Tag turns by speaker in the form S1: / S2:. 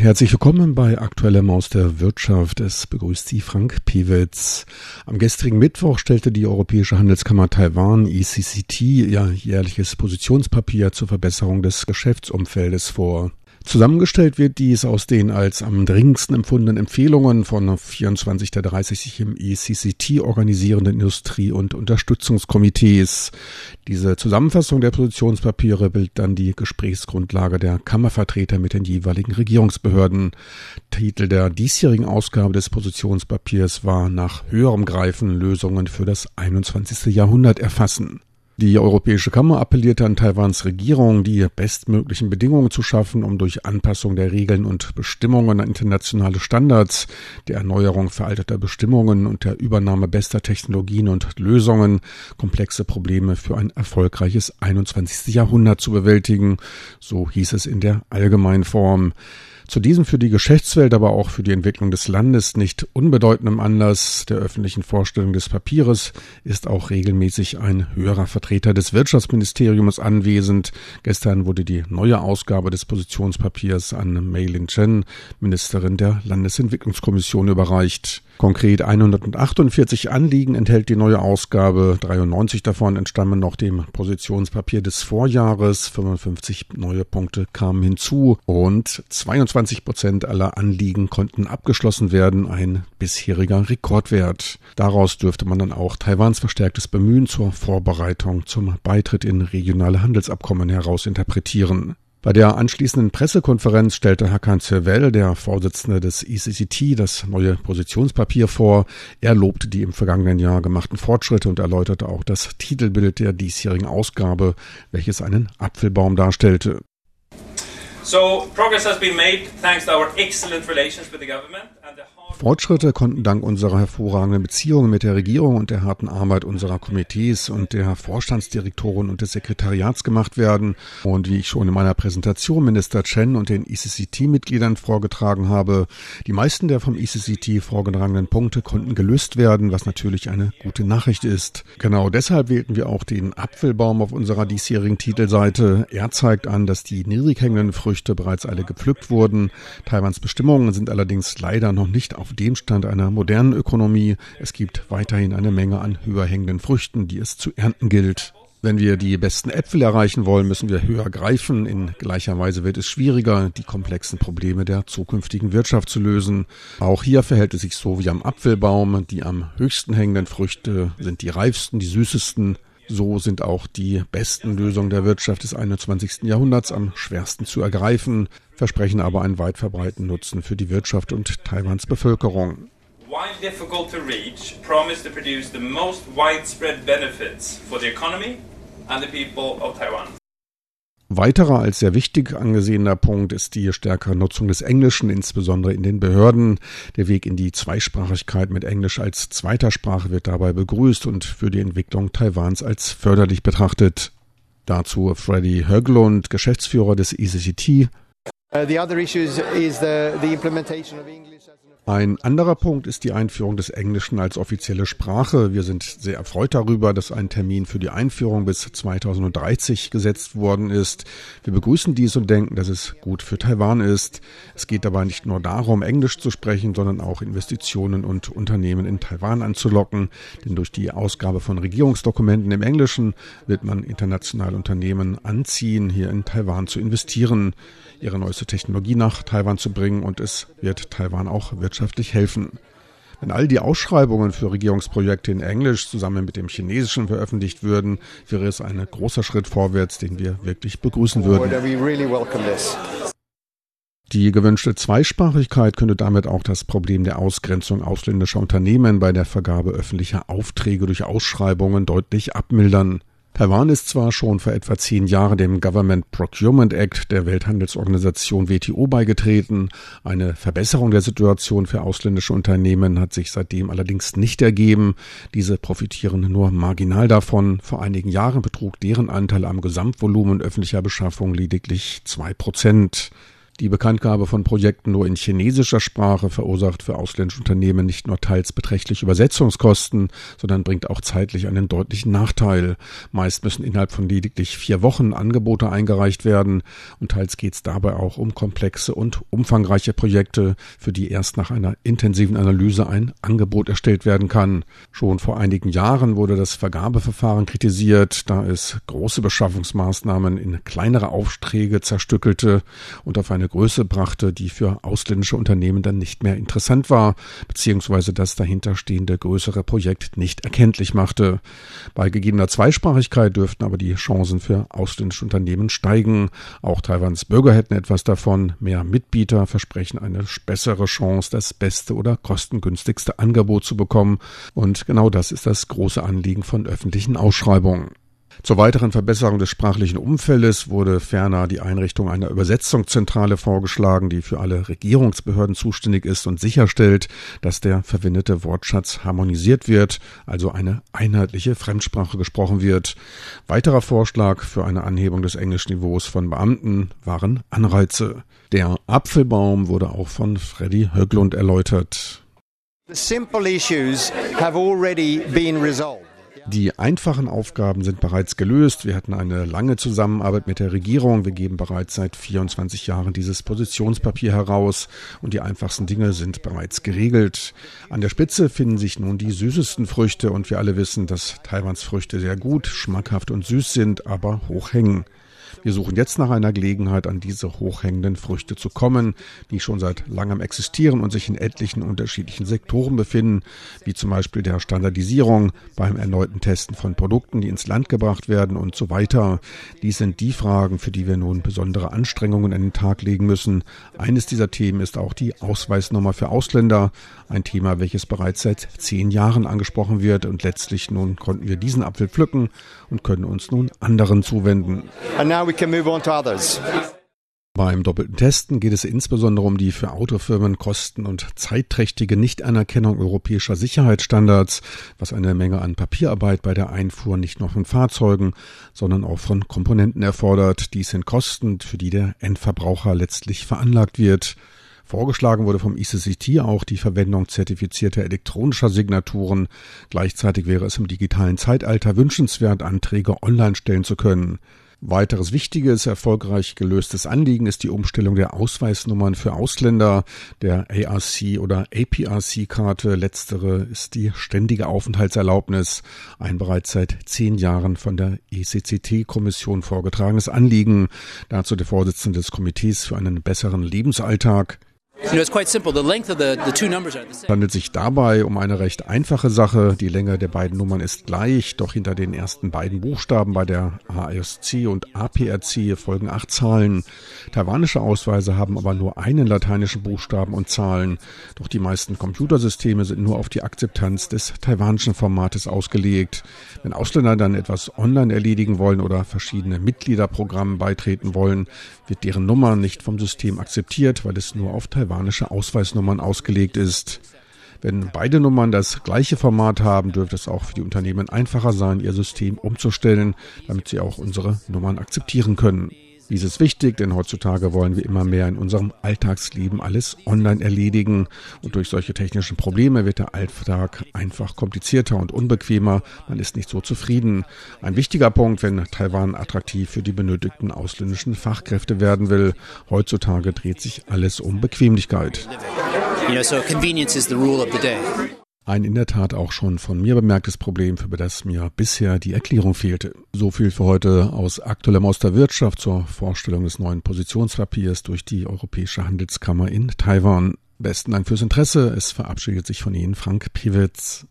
S1: Herzlich willkommen bei Aktuelle Maus der Wirtschaft. Es begrüßt Sie Frank Pewitz. Am gestrigen Mittwoch stellte die Europäische Handelskammer Taiwan ECCT ihr jährliches Positionspapier zur Verbesserung des Geschäftsumfeldes vor. Zusammengestellt wird dies aus den als am dringendsten empfundenen Empfehlungen von 24 der 30 sich im ECCT organisierenden Industrie- und Unterstützungskomitees. Diese Zusammenfassung der Positionspapiere bildet dann die Gesprächsgrundlage der Kammervertreter mit den jeweiligen Regierungsbehörden. Titel der diesjährigen Ausgabe des Positionspapiers war nach höherem Greifen Lösungen für das 21. Jahrhundert erfassen. Die Europäische Kammer appellierte an Taiwans Regierung, die bestmöglichen Bedingungen zu schaffen, um durch Anpassung der Regeln und Bestimmungen an internationale Standards, der Erneuerung veralteter Bestimmungen und der Übernahme bester Technologien und Lösungen komplexe Probleme für ein erfolgreiches 21. Jahrhundert zu bewältigen, so hieß es in der Allgemeinform. Zu diesem für die Geschäftswelt, aber auch für die Entwicklung des Landes nicht unbedeutendem Anlass der öffentlichen Vorstellung des Papieres ist auch regelmäßig ein höherer Vertreter des Wirtschaftsministeriums anwesend. Gestern wurde die neue Ausgabe des Positionspapiers an Mei Lin Chen, Ministerin der Landesentwicklungskommission, überreicht. Konkret 148 Anliegen enthält die neue Ausgabe. 93 davon entstammen noch dem Positionspapier des Vorjahres. 55 neue Punkte kamen hinzu und 22 Prozent aller Anliegen konnten abgeschlossen werden. Ein bisheriger Rekordwert. Daraus dürfte man dann auch Taiwans verstärktes Bemühen zur Vorbereitung zum Beitritt in regionale Handelsabkommen herausinterpretieren. Bei der anschließenden Pressekonferenz stellte Hakan Zerwell, der Vorsitzende des ECCT, das neue Positionspapier vor. Er lobte die im vergangenen Jahr gemachten Fortschritte und erläuterte auch das Titelbild der diesjährigen Ausgabe, welches einen Apfelbaum darstellte. So, progress has been made thanks to our excellent relations with the government and the Fortschritte konnten dank unserer hervorragenden Beziehungen mit der Regierung und der harten Arbeit unserer Komitees und der Vorstandsdirektoren und des Sekretariats gemacht werden. Und wie ich schon in meiner Präsentation Minister Chen und den ECCT-Mitgliedern vorgetragen habe, die meisten der vom ECCT vorgetragenen Punkte konnten gelöst werden, was natürlich eine gute Nachricht ist. Genau deshalb wählten wir auch den Apfelbaum auf unserer diesjährigen Titelseite. Er zeigt an, dass die niedrig hängenden Früchte bereits alle gepflückt wurden. Taiwans Bestimmungen sind allerdings leider noch nicht auf dem Stand einer modernen Ökonomie. Es gibt weiterhin eine Menge an höher hängenden Früchten, die es zu ernten gilt. Wenn wir die besten Äpfel erreichen wollen, müssen wir höher greifen. In gleicher Weise wird es schwieriger, die komplexen Probleme der zukünftigen Wirtschaft zu lösen. Auch hier verhält es sich so wie am Apfelbaum. Die am höchsten hängenden Früchte sind die reifsten, die süßesten. So sind auch die besten Lösungen der Wirtschaft des 21. Jahrhunderts am schwersten zu ergreifen, versprechen aber einen weit verbreiteten Nutzen für die Wirtschaft und Taiwans Bevölkerung. While difficult to reach, promise to produce the most widespread benefits for the economy and the people of Taiwan. Weiterer als sehr wichtig angesehener Punkt ist die stärkere Nutzung des Englischen, insbesondere in den Behörden. Der Weg in die Zweisprachigkeit mit Englisch als zweiter Sprache wird dabei begrüßt und für die Entwicklung Taiwans als förderlich betrachtet. Dazu Freddy Höglund, Geschäftsführer des ECCT. Uh, the other issues is the, the implementation of English ein anderer Punkt ist die Einführung des Englischen als offizielle Sprache. Wir sind sehr erfreut darüber, dass ein Termin für die Einführung bis 2030 gesetzt worden ist. Wir begrüßen dies und denken, dass es gut für Taiwan ist. Es geht dabei nicht nur darum, Englisch zu sprechen, sondern auch Investitionen und Unternehmen in Taiwan anzulocken. Denn durch die Ausgabe von Regierungsdokumenten im Englischen wird man internationale Unternehmen anziehen, hier in Taiwan zu investieren, ihre neueste Technologie nach Taiwan zu bringen und es wird Taiwan auch wirtschaftlich wirtschaftlich helfen. Wenn all die Ausschreibungen für Regierungsprojekte in Englisch zusammen mit dem Chinesischen veröffentlicht würden, wäre es ein großer Schritt vorwärts, den wir wirklich begrüßen würden. Die gewünschte Zweisprachigkeit könnte damit auch das Problem der Ausgrenzung ausländischer Unternehmen bei der Vergabe öffentlicher Aufträge durch Ausschreibungen deutlich abmildern. Taiwan ist zwar schon vor etwa zehn Jahren dem Government Procurement Act der Welthandelsorganisation WTO beigetreten. Eine Verbesserung der Situation für ausländische Unternehmen hat sich seitdem allerdings nicht ergeben. Diese profitieren nur marginal davon. Vor einigen Jahren betrug deren Anteil am Gesamtvolumen öffentlicher Beschaffung lediglich zwei Prozent. Die Bekanntgabe von Projekten nur in chinesischer Sprache verursacht für ausländische Unternehmen nicht nur teils beträchtliche Übersetzungskosten, sondern bringt auch zeitlich einen deutlichen Nachteil. Meist müssen innerhalb von lediglich vier Wochen Angebote eingereicht werden und teils geht es dabei auch um komplexe und umfangreiche Projekte, für die erst nach einer intensiven Analyse ein Angebot erstellt werden kann. Schon vor einigen Jahren wurde das Vergabeverfahren kritisiert, da es große Beschaffungsmaßnahmen in kleinere Aufträge zerstückelte und auf eine Größe brachte, die für ausländische Unternehmen dann nicht mehr interessant war, beziehungsweise das dahinterstehende größere Projekt nicht erkenntlich machte. Bei gegebener Zweisprachigkeit dürften aber die Chancen für ausländische Unternehmen steigen. Auch Taiwans Bürger hätten etwas davon. Mehr Mitbieter versprechen eine bessere Chance, das beste oder kostengünstigste Angebot zu bekommen. Und genau das ist das große Anliegen von öffentlichen Ausschreibungen. Zur weiteren Verbesserung des sprachlichen Umfeldes wurde ferner die Einrichtung einer Übersetzungszentrale vorgeschlagen, die für alle Regierungsbehörden zuständig ist und sicherstellt, dass der verwendete Wortschatz harmonisiert wird, also eine einheitliche Fremdsprache gesprochen wird. Weiterer Vorschlag für eine Anhebung des Englischniveaus von Beamten waren Anreize. Der Apfelbaum wurde auch von Freddy Höglund erläutert. The simple issues have already been resolved. Die einfachen Aufgaben sind bereits gelöst. Wir hatten eine lange Zusammenarbeit mit der Regierung. Wir geben bereits seit 24 Jahren dieses Positionspapier heraus und die einfachsten Dinge sind bereits geregelt. An der Spitze finden sich nun die süßesten Früchte und wir alle wissen, dass Taiwans Früchte sehr gut, schmackhaft und süß sind, aber hoch hängen. Wir suchen jetzt nach einer Gelegenheit, an diese hochhängenden Früchte zu kommen, die schon seit langem existieren und sich in etlichen unterschiedlichen Sektoren befinden, wie zum Beispiel der Standardisierung, beim erneuten Testen von Produkten, die ins Land gebracht werden und so weiter. Dies sind die Fragen, für die wir nun besondere Anstrengungen an den Tag legen müssen. Eines dieser Themen ist auch die Ausweisnummer für Ausländer, ein Thema, welches bereits seit zehn Jahren angesprochen wird und letztlich nun konnten wir diesen Apfel pflücken und können uns nun anderen zuwenden. And now we can move on to others. Beim doppelten Testen geht es insbesondere um die für Autofirmen kosten- und zeitträchtige Nichtanerkennung europäischer Sicherheitsstandards, was eine Menge an Papierarbeit bei der Einfuhr nicht nur von Fahrzeugen, sondern auch von Komponenten erfordert. Dies sind Kosten, für die der Endverbraucher letztlich veranlagt wird. Vorgeschlagen wurde vom ICCT auch die Verwendung zertifizierter elektronischer Signaturen. Gleichzeitig wäre es im digitalen Zeitalter wünschenswert, Anträge online stellen zu können. Weiteres wichtiges, erfolgreich gelöstes Anliegen ist die Umstellung der Ausweisnummern für Ausländer, der ARC oder APRC-Karte. Letztere ist die ständige Aufenthaltserlaubnis, ein bereits seit zehn Jahren von der ECCT-Kommission vorgetragenes Anliegen. Dazu der Vorsitzende des Komitees für einen besseren Lebensalltag. Es handelt sich dabei um eine recht einfache Sache. Die Länge der beiden Nummern ist gleich, doch hinter den ersten beiden Buchstaben bei der ASC und APRC folgen acht Zahlen. Taiwanische Ausweise haben aber nur einen lateinischen Buchstaben und Zahlen. Doch die meisten Computersysteme sind nur auf die Akzeptanz des taiwanischen Formates ausgelegt. Wenn Ausländer dann etwas online erledigen wollen oder verschiedene Mitgliederprogrammen beitreten wollen, wird deren Nummer nicht vom System akzeptiert, weil es nur auf Taiwan taiwanische Ausweisnummern ausgelegt ist. Wenn beide Nummern das gleiche Format haben, dürfte es auch für die Unternehmen einfacher sein, ihr System umzustellen, damit sie auch unsere Nummern akzeptieren können. Dies ist wichtig, denn heutzutage wollen wir immer mehr in unserem Alltagsleben alles online erledigen und durch solche technischen Probleme wird der Alltag einfach komplizierter und unbequemer. Man ist nicht so zufrieden. Ein wichtiger Punkt, wenn Taiwan attraktiv für die benötigten ausländischen Fachkräfte werden will. Heutzutage dreht sich alles um Bequemlichkeit. You know, so convenience is the rule of the day. Ein in der Tat auch schon von mir bemerktes Problem, für das mir bisher die Erklärung fehlte. So viel für heute aus aktuellem aus der Wirtschaft zur Vorstellung des neuen Positionspapiers durch die Europäische Handelskammer in Taiwan. Besten Dank fürs Interesse. Es verabschiedet sich von Ihnen Frank Piewitz.